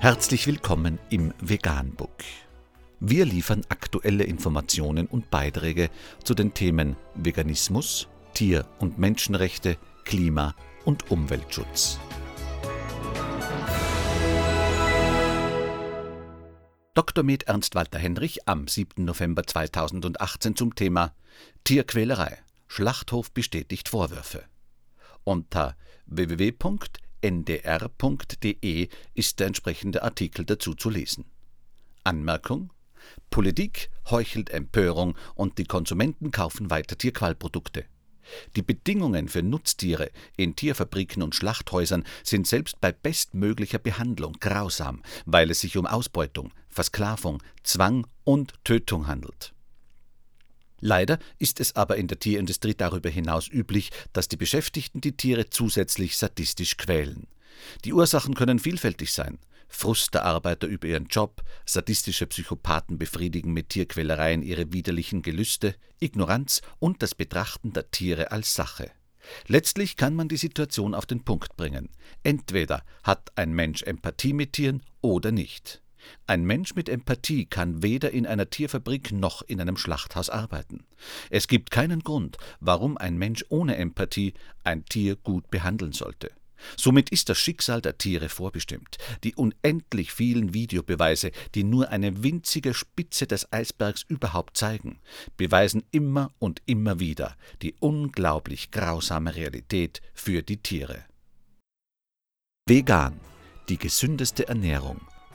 Herzlich willkommen im Veganbook. Wir liefern aktuelle Informationen und Beiträge zu den Themen Veganismus, Tier- und Menschenrechte, Klima- und Umweltschutz. Dr. Med Ernst Walter Henrich am 7. November 2018 zum Thema Tierquälerei. Schlachthof bestätigt Vorwürfe. Unter www.ndr.de ist der entsprechende Artikel dazu zu lesen. Anmerkung Politik heuchelt Empörung und die Konsumenten kaufen weiter Tierqualprodukte. Die Bedingungen für Nutztiere in Tierfabriken und Schlachthäusern sind selbst bei bestmöglicher Behandlung grausam, weil es sich um Ausbeutung, Versklavung, Zwang und Tötung handelt. Leider ist es aber in der Tierindustrie darüber hinaus üblich, dass die Beschäftigten die Tiere zusätzlich sadistisch quälen. Die Ursachen können vielfältig sein. Frust der Arbeiter über ihren Job, sadistische Psychopathen befriedigen mit Tierquälereien ihre widerlichen Gelüste, Ignoranz und das Betrachten der Tiere als Sache. Letztlich kann man die Situation auf den Punkt bringen. Entweder hat ein Mensch Empathie mit Tieren oder nicht. Ein Mensch mit Empathie kann weder in einer Tierfabrik noch in einem Schlachthaus arbeiten. Es gibt keinen Grund, warum ein Mensch ohne Empathie ein Tier gut behandeln sollte. Somit ist das Schicksal der Tiere vorbestimmt. Die unendlich vielen Videobeweise, die nur eine winzige Spitze des Eisbergs überhaupt zeigen, beweisen immer und immer wieder die unglaublich grausame Realität für die Tiere. Vegan, die gesündeste Ernährung